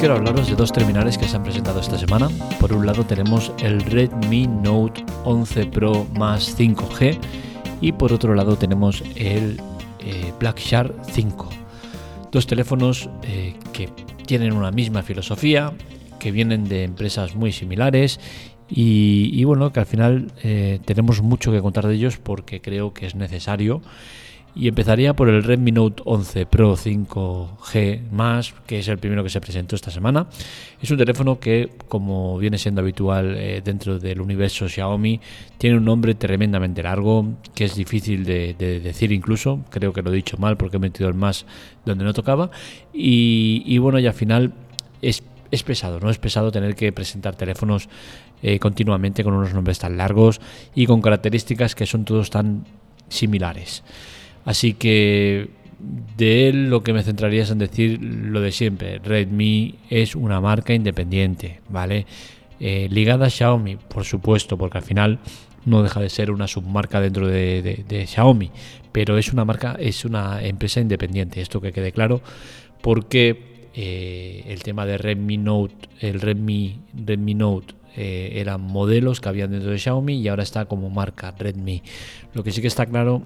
quiero hablaros de dos terminales que se han presentado esta semana. Por un lado tenemos el Redmi Note 11 Pro más 5G y por otro lado tenemos el eh, Black Shark 5. Dos teléfonos eh, que tienen una misma filosofía, que vienen de empresas muy similares y, bueno, que al final eh, tenemos mucho que contar de ellos porque creo que es necesario y empezaría por el Redmi Note 11 Pro 5G que es el primero que se presentó esta semana. Es un teléfono que, como viene siendo habitual eh, dentro del universo Xiaomi, tiene un nombre tremendamente largo, que es difícil de, decir incluso. Creo que lo he dicho mal porque he metido el más donde no tocaba. Y, bueno, y al final es, pesado, ¿no? Es pesado tener que presentar teléfonos eh, continuamente con unos nombres tan largos y con características que son todos tan similares. Así que de él lo que me centraría es en decir lo de siempre. Redmi es una marca independiente, ¿vale? Eh, ligada a Xiaomi, por supuesto, porque al final no deja de ser una submarca dentro de, Xiaomi, pero es una marca, es una empresa independiente, esto que quede claro, porque eh, el tema de Redmi Note, el Redmi, Redmi Note eh, eran modelos que habían dentro de Xiaomi y ahora está como marca Redmi. Lo que sí que está claro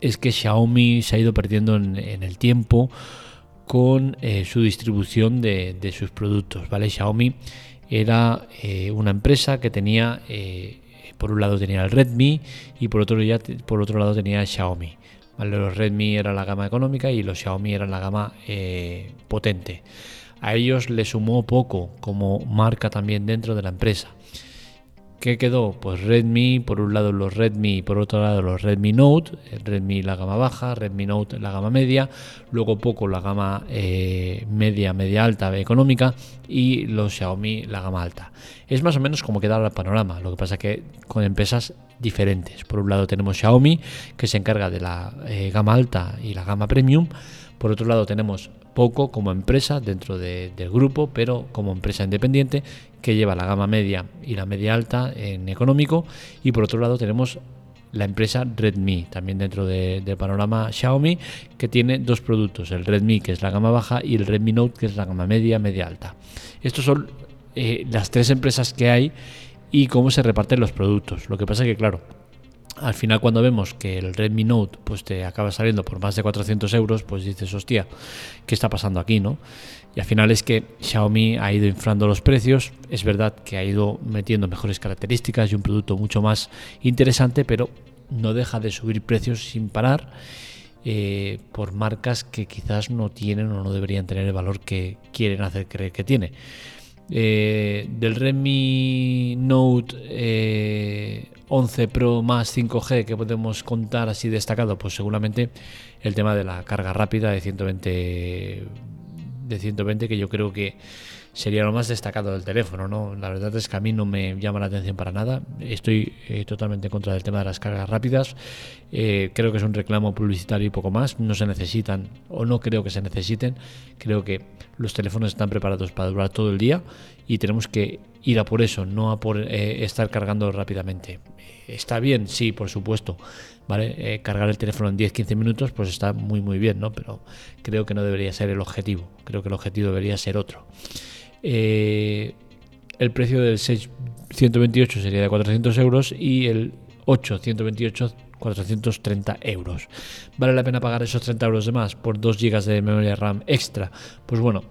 es que Xiaomi se ha ido perdiendo en, el tiempo con eh, su distribución de, sus productos. ¿vale? Xiaomi era eh, una empresa que tenía, eh, por un lado tenía el Redmi y por otro, ya, por otro lado tenía Xiaomi. Los Redmi eran la gama económica y los Xiaomi eran la gama potente. A ellos le sumó poco como marca también dentro de la empresa. ¿Qué quedó? Pues Redmi, por un lado los Redmi y por otro lado los Redmi Note, Redmi la gama baja, Redmi Note la gama media, luego poco la gama eh, media, media alta económica y los Xiaomi la gama alta. Es más o menos como queda el panorama, lo que pasa que con empresas diferentes. Por un lado tenemos Xiaomi que se encarga de la eh, gama alta y la gama premium, por otro lado tenemos Poco como empresa dentro del grupo, pero como empresa independiente que lleva la gama media y la media alta en económico. Y por otro lado tenemos la empresa Redmi, también dentro del panorama Xiaomi, que tiene dos productos, el Redmi que es la gama baja y el Redmi Note que es la gama media, media alta. Estos son eh, las tres empresas que hay y cómo se reparten los productos. Lo que pasa es que, claro, al final cuando vemos que el Redmi Note pues te acaba saliendo por más de 400 euros, pues dices, hostia, ¿qué está pasando aquí? no Y al final es que Xiaomi ha ido inflando los precios, es verdad que ha ido metiendo mejores características y un producto mucho más interesante, pero no deja de subir precios sin parar eh, por marcas que quizás no tienen o no deberían tener el valor que quieren hacer creer que tiene. Eh, del Redmi Note 11 eh, Pro más 5G que podemos contar así destacado, pues seguramente el tema de la carga rápida de 120 de 120 que yo creo que sería lo más destacado del teléfono, ¿no? La verdad es que a mí no me llama la atención para nada. Estoy eh, totalmente en contra del tema de las cargas rápidas. Eh, creo que es un reclamo publicitario y poco más. No se necesitan o no creo que se necesiten. Creo que los teléfonos están preparados para durar todo el día y tenemos que ir a por eso, no a por eh, estar cargando rápidamente. Está bien, sí, por supuesto. ¿Vale? cargar el teléfono en 10-15 minutos pues está muy muy bien, ¿no? Pero creo que no debería ser el objetivo. Creo que el objetivo debería ser otro. Eh, el precio del 628 sería de 400 euros y el 828 430 euros. ¿Vale la pena pagar esos 30 euros de más por 2 GB de memoria RAM extra? Pues bueno,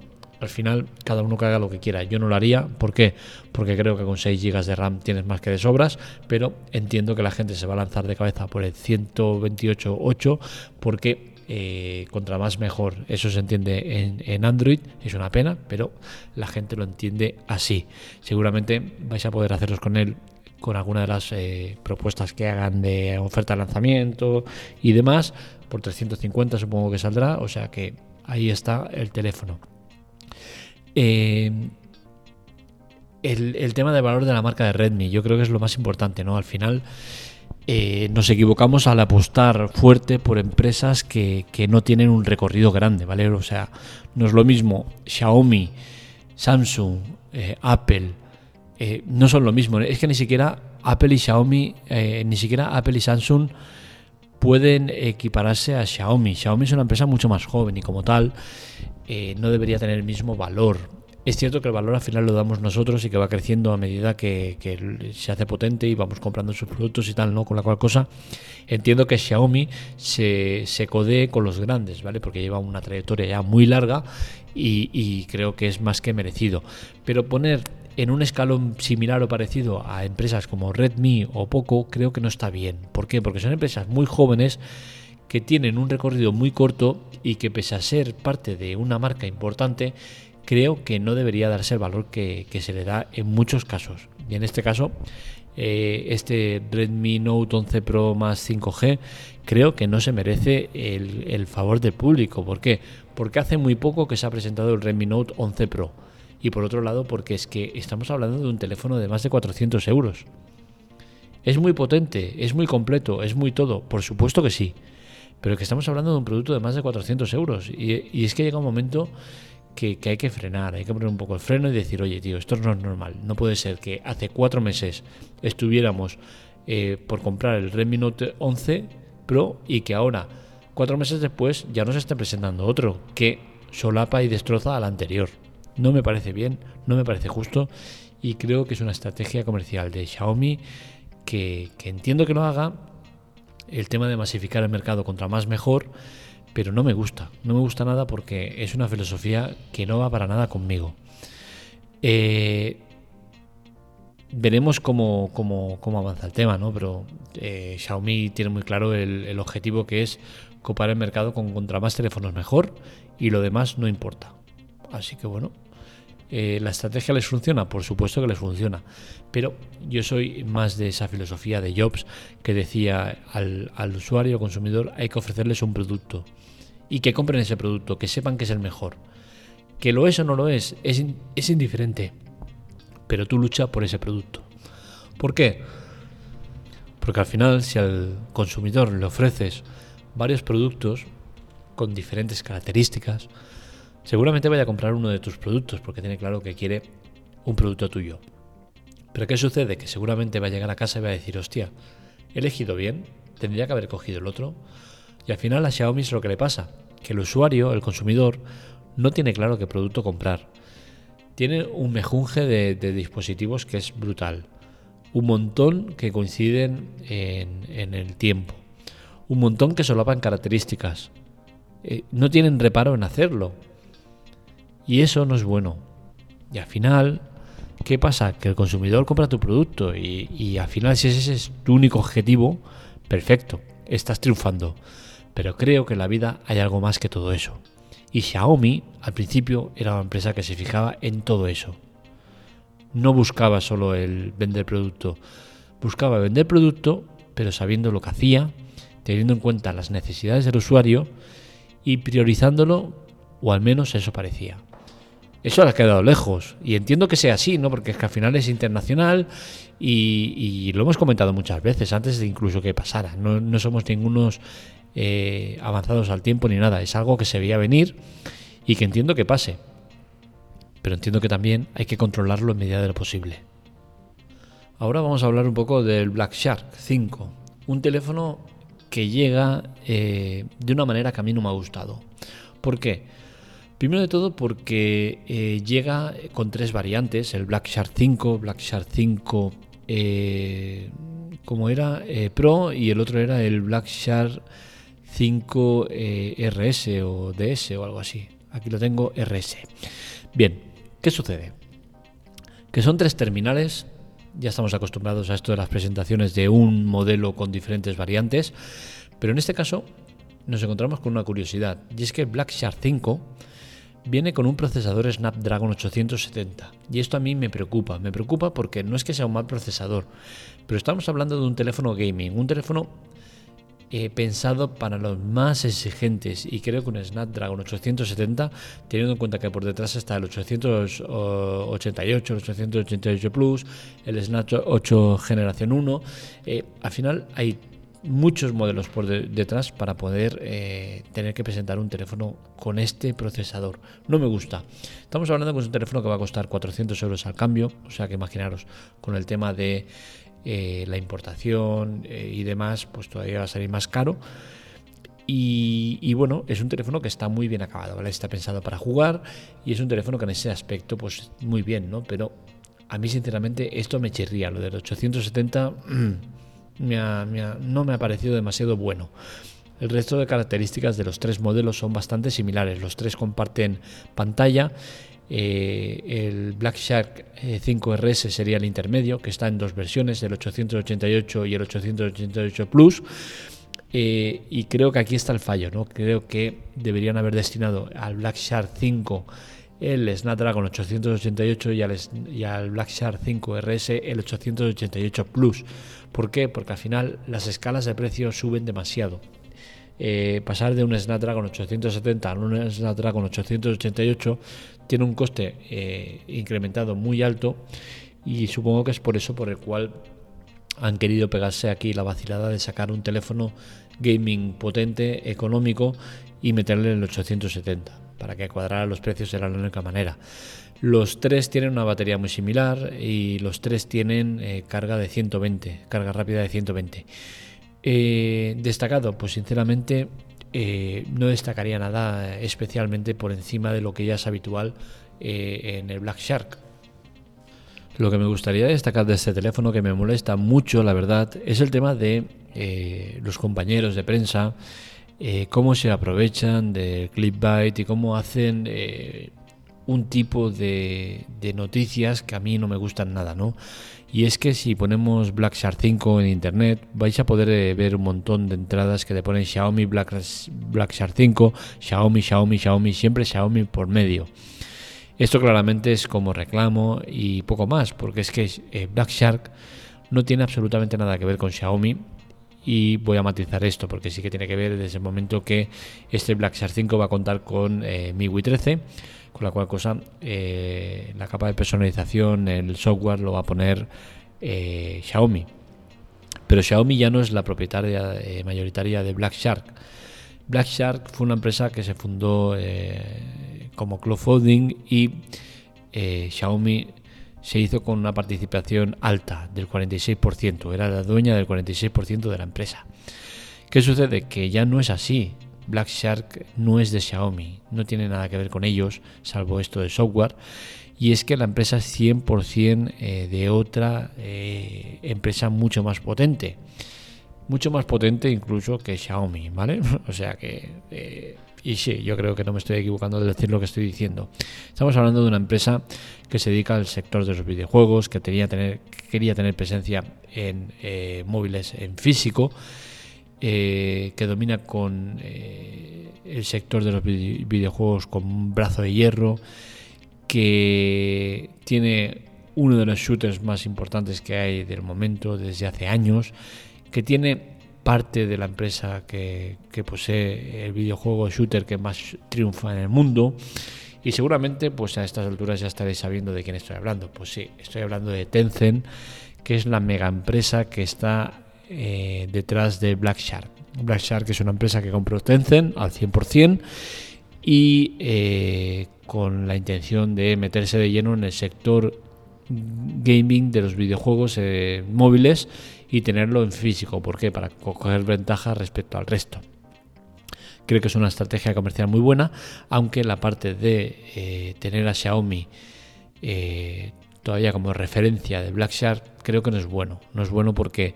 al final cada uno que haga lo que quiera. Yo no lo haría. ¿Por qué? Porque creo que con 6 GB de RAM tienes más que de sobras, pero entiendo que la gente se va a lanzar de cabeza por el 128.8 porque eh, contra más mejor. Eso se entiende en, Android, es una pena, pero la gente lo entiende así. Seguramente vais a poder haceros con él con alguna de las eh, propuestas que hagan de oferta de lanzamiento y demás. Por 350 supongo que saldrá, o sea que ahí está el teléfono. Eh, el, tema del valor de la marca de Redmi, yo creo que es lo más importante, ¿no? Al final eh, nos equivocamos al apostar fuerte por empresas que, no tienen un recorrido grande, ¿vale? O sea, no es lo mismo Xiaomi, Samsung, eh, Apple, no son lo mismo. Es que ni siquiera Apple y Xiaomi, ni siquiera Apple y Samsung pueden equipararse a Xiaomi. Xiaomi es una empresa mucho más joven y como tal no debería tener el mismo valor. Es cierto que el valor al final lo damos nosotros y que va creciendo a medida que, se hace potente y vamos comprando sus productos y tal, ¿no? Con la cual cosa entiendo que Xiaomi se, se codee con los grandes, ¿vale? Porque lleva una trayectoria ya muy larga y, y creo que es más que merecido. Pero poner en un escalón similar o parecido a empresas como Redmi o Poco creo que no está bien. ¿Por qué? Porque son empresas muy jóvenes que tienen un recorrido muy corto y que pese a ser parte de una marca importante, creo que no debería darse el valor que, se le da en muchos casos. Y en este caso, eh, este Redmi Note 11 Pro más 5G creo que no se merece el, favor del público. ¿Por qué? Porque hace muy poco que se ha presentado el Redmi Note 11 Pro. Y por otro lado, porque es que estamos hablando de un teléfono de más de 400 euros. Es muy potente, es muy completo, es muy todo. Por supuesto que sí. Pero que estamos hablando de un producto de más de 400 euros. Y, es que llega un momento que, hay que frenar, hay que poner un poco el freno y decir, oye tío, esto no es normal, no puede ser que hace cuatro meses estuviéramos eh, por comprar el Redmi Note 11 Pro y que ahora, cuatro meses después, ya nos esté presentando otro que solapa y destroza al anterior. No me parece bien, no me parece justo y creo que es una estrategia comercial de Xiaomi que, que entiendo que lo haga. El tema de masificar el mercado contra más mejor pero no me gusta, no me gusta nada porque es una filosofía que no va para nada conmigo. Eh, veremos cómo, avanza el tema, ¿no? Pero eh, Xiaomi tiene muy claro el, objetivo que es copar el mercado con contra más teléfonos mejor y lo demás no importa. Así que bueno, eh, ¿la estrategia les funciona? Por supuesto que les funciona. Pero yo soy más de esa filosofía de Jobs que decía al, al usuario, consumidor, hay que ofrecerles un producto y que compren ese producto, que sepan que es el mejor. Que lo es o no lo es, es, indiferente, pero tú lucha por ese producto. ¿Por qué? Porque al final si al consumidor le ofreces varios productos con diferentes características, seguramente vaya a comprar uno de tus productos porque tiene claro que quiere un producto tuyo. Pero ¿qué sucede? Que seguramente va a llegar a casa y va a decir, hostia, he elegido bien, tendría que haber cogido el otro, y al final a Xiaomi es lo que le pasa, que el usuario, el consumidor, no tiene claro qué producto comprar. Tiene un mejunje de, dispositivos que es brutal. Un montón que coinciden en, el tiempo. Un montón que solapan características. Eh, no tienen reparo en hacerlo. Y eso no es bueno. Y al final, ¿qué pasa? Que el consumidor compra tu producto y, y al final si ese es tu único objetivo, perfecto, estás triunfando. Pero creo que en la vida hay algo más que todo eso. Y Xiaomi al principio era una empresa que se fijaba en todo eso. No buscaba solo el vender producto, buscaba vender producto, pero sabiendo lo que hacía, teniendo en cuenta las necesidades del usuario y priorizándolo, o al menos eso parecía. Eso ha quedado lejos. Y entiendo que sea así, ¿no? Porque es que al final es internacional y, lo hemos comentado muchas veces, antes de incluso que pasara. No, no somos ningunos eh, avanzados al tiempo ni nada. Es algo que se veía venir y que entiendo que pase. Pero entiendo que también hay que controlarlo en medida de lo posible. Ahora vamos a hablar un poco del Black Shark 5. Un teléfono que llega eh, de una manera que a mí no me ha gustado. ¿Por qué? Primero de todo porque eh, llega con tres variantes, el Black Shark 5, Black Shark 5 como era Pro y el otro era el Black Shark 5 eh, RS o DS o algo así. Aquí lo tengo RS. Bien, ¿qué sucede? Que son tres terminales. Ya estamos acostumbrados a esto de las presentaciones de un modelo con diferentes variantes. Pero en este caso nos encontramos con una curiosidad. Y es que Black Shark 5 viene con un procesador Snapdragon 870. Y esto a mí me preocupa. Me preocupa porque no es que sea un mal procesador. Pero estamos hablando de un teléfono gaming. Un teléfono eh, pensado para los más exigentes y creo que un Snapdragon 870, teniendo en cuenta que por detrás está el 888, el 888 Plus, el Snap 8 generación 1, eh, al final hay muchos modelos por detrás para poder eh, tener que presentar un teléfono con este procesador. No me gusta. Estamos hablando de un teléfono que va a costar 400 euros al cambio, o sea que imaginaros con el tema de eh, la importación eh, y demás, pues todavía va a salir más caro. Y, bueno, es un teléfono que está muy bien acabado, ¿vale? Está pensado para jugar y es un teléfono que en ese aspecto, pues muy bien, ¿no? Pero a mí, sinceramente, esto me chirría. Lo del 870 no me ha parecido demasiado bueno. El resto de características de los tres modelos son bastante similares. Los tres comparten pantalla. Eh, el Black Shark 5RS eh, sería el intermedio, que está en dos versiones, el 888 y el 888 Plus. Eh, y creo que aquí está el fallo, ¿no? Creo que deberían haber destinado al Black Shark 5 el Snapdragon 888 y al, y Black Shark 5 RS el 888 Plus. ¿Por qué? Porque al final las escalas de precio suben demasiado. Eh, pasar de un Snapdragon 870 a un Snapdragon 888 tiene un coste eh, incrementado muy alto y supongo que es por eso por el cual han querido pegarse aquí la vacilada de sacar un teléfono gaming potente, económico y meterle el 870 para que cuadrara los precios de la única manera. Los tres tienen una batería muy similar y los tres tienen eh, carga de 120, carga rápida de 120. Eh, destacado, pues sinceramente eh, no destacaría nada especialmente por encima de lo que ya es habitual en el Black Shark. Lo que me gustaría destacar de este teléfono, que me molesta mucho, la verdad, es el tema de los compañeros de prensa, cómo se aprovechan del clickbait y cómo hacen un tipo de, noticias que a mí no me gustan nada, ¿no? Y es que si ponemos Black Shark 5 en internet, vais a poder eh, ver un montón de entradas que te ponen Xiaomi Black, Shark 5, Xiaomi, Xiaomi, Xiaomi, siempre Xiaomi por medio. Esto claramente es como reclamo y poco más, porque es que eh, Black Shark no tiene absolutamente nada que ver con Xiaomi. Y voy a matizar esto porque sí que tiene que ver desde el momento que este Black Shark 5 va a contar con eh, MIUI 13 con la cual cosa eh, la capa de personalización, el software lo va a poner eh, Xiaomi. Pero Xiaomi ya no es la propietaria eh, mayoritaria de Black Shark. Black Shark fue una empresa que se fundó como crowdfunding y Xiaomi se hizo con una participación alta del 46%, era la dueña del 46% de la empresa. ¿Qué sucede? Que ya no es así. Black Shark no es de Xiaomi, no tiene nada que ver con ellos, salvo esto de software. Y es que la empresa es 100% eh, de otra eh, empresa mucho más potente. Mucho más potente incluso que Xiaomi, ¿vale? o sea que... Eh, y sí, yo creo que no me estoy equivocando de decir lo que estoy diciendo. Estamos hablando de una empresa que se dedica al sector de los videojuegos, que quería tener, presencia en móviles en físico eh, que domina con eh, el sector de los videojuegos con un brazo de hierro, que tiene uno de los shooters más importantes que hay del momento desde hace años, que tiene parte de la empresa que, posee el videojuego shooter que más triunfa en el mundo. Y seguramente, pues a estas alturas ya estaréis sabiendo de quién estoy hablando. Pues sí, estoy hablando de Tencent, que es la mega empresa que está eh, detrás de Black Shark. Black Shark es una empresa que compró Tencent al 100% y eh, con la intención de meterse de lleno en el sector gaming de los videojuegos eh, móviles y tenerlo en físico. ¿Por qué? Para coger ventaja respecto al resto. Creo que es una estrategia comercial muy buena, aunque la parte de tener a Xiaomi todavía como referencia de Black Shark creo que no es bueno. No es bueno porque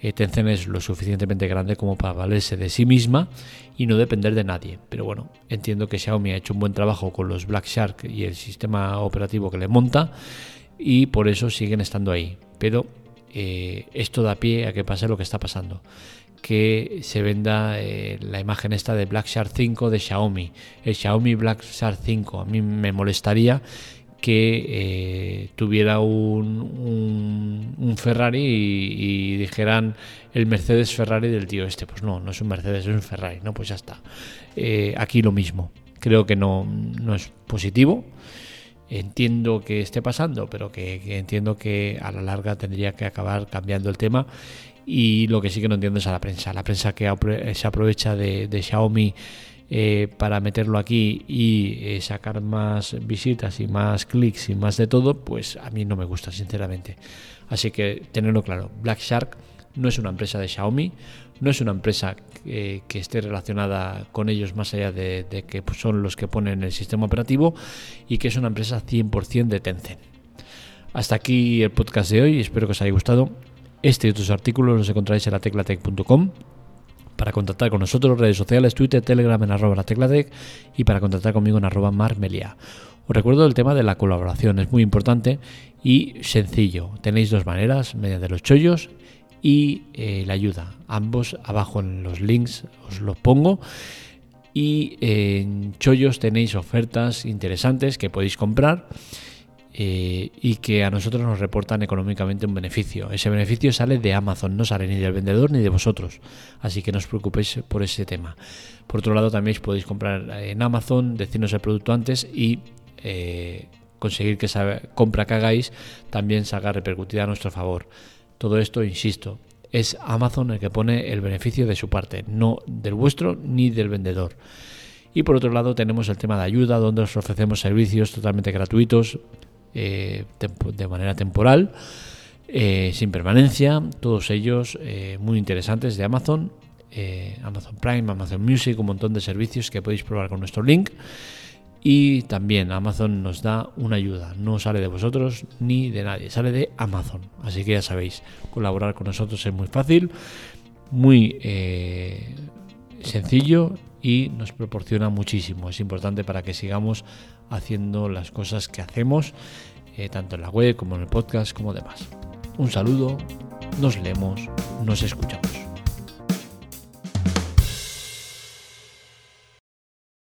eh, Tencent es lo suficientemente grande como para valerse de sí misma y no depender de nadie. Pero bueno, entiendo que Xiaomi ha hecho un buen trabajo con los Black Shark y el sistema operativo que le monta y por eso siguen estando ahí. Pero eh, esto da pie a que pase lo que está pasando. Que se venda eh, la imagen esta de Black Shark 5 de Xiaomi. El Xiaomi Black Shark 5 a mí me molestaría que eh, tuviera un, un, Ferrari y, dijeran el Mercedes Ferrari del tío este. Pues no, no es un Mercedes, es un Ferrari. No, pues ya está. Aquí lo mismo. Creo que no, no, es positivo. Entiendo que esté pasando, pero que, entiendo que a la larga tendría que acabar cambiando el tema. Y lo que sí que no entiendo es a la prensa. La prensa que se aprovecha de, de Xiaomi eh, para meterlo aquí y eh, sacar más visitas y más clics y más de todo, pues a mí no me gusta, sinceramente. Así que tenerlo claro, Black Shark no es una empresa de Xiaomi, no es una empresa que, esté relacionada con ellos más allá de, que son los que ponen el sistema operativo y que es una empresa 100% de Tencent. Hasta aquí el podcast de hoy, espero que os haya gustado. Este y otros artículos los encontráis en la teclatec.com. Para contactar con nosotros, redes sociales, Twitter, Telegram en arroba la teclatec y para contactar conmigo en arroba marmelia. Os recuerdo el tema de la colaboración, es muy importante y sencillo. Tenéis dos maneras, mediante los chollos y eh, la ayuda. Ambos abajo en los links os los pongo. Y en chollos tenéis ofertas interesantes que podéis comprar eh, y que a nosotros nos reportan económicamente un beneficio. Ese beneficio sale de Amazon, no sale ni del vendedor ni de vosotros. Así que no os preocupéis por ese tema. Por otro lado, también podéis comprar en Amazon, decirnos el producto antes y eh, conseguir que esa compra que hagáis también salga repercutida a nuestro favor. Todo esto, insisto, es Amazon el que pone el beneficio de su parte, no del vuestro ni del vendedor. Y por otro lado tenemos el tema de ayuda, donde os ofrecemos servicios totalmente gratuitos eh, de manera temporal, eh, sin permanencia, todos ellos eh, muy interesantes de Amazon, Amazon Prime, Amazon Music, un montón de servicios que podéis probar con nuestro link. Y también Amazon nos da una ayuda, no sale de vosotros ni de nadie, sale de Amazon. Así que ya sabéis, colaborar con nosotros es muy fácil, muy sencillo y nos proporciona muchísimo. Es importante para que sigamos haciendo las cosas que hacemos, eh, tanto en la web como en el podcast como demás. Un saludo, nos leemos, nos escuchamos.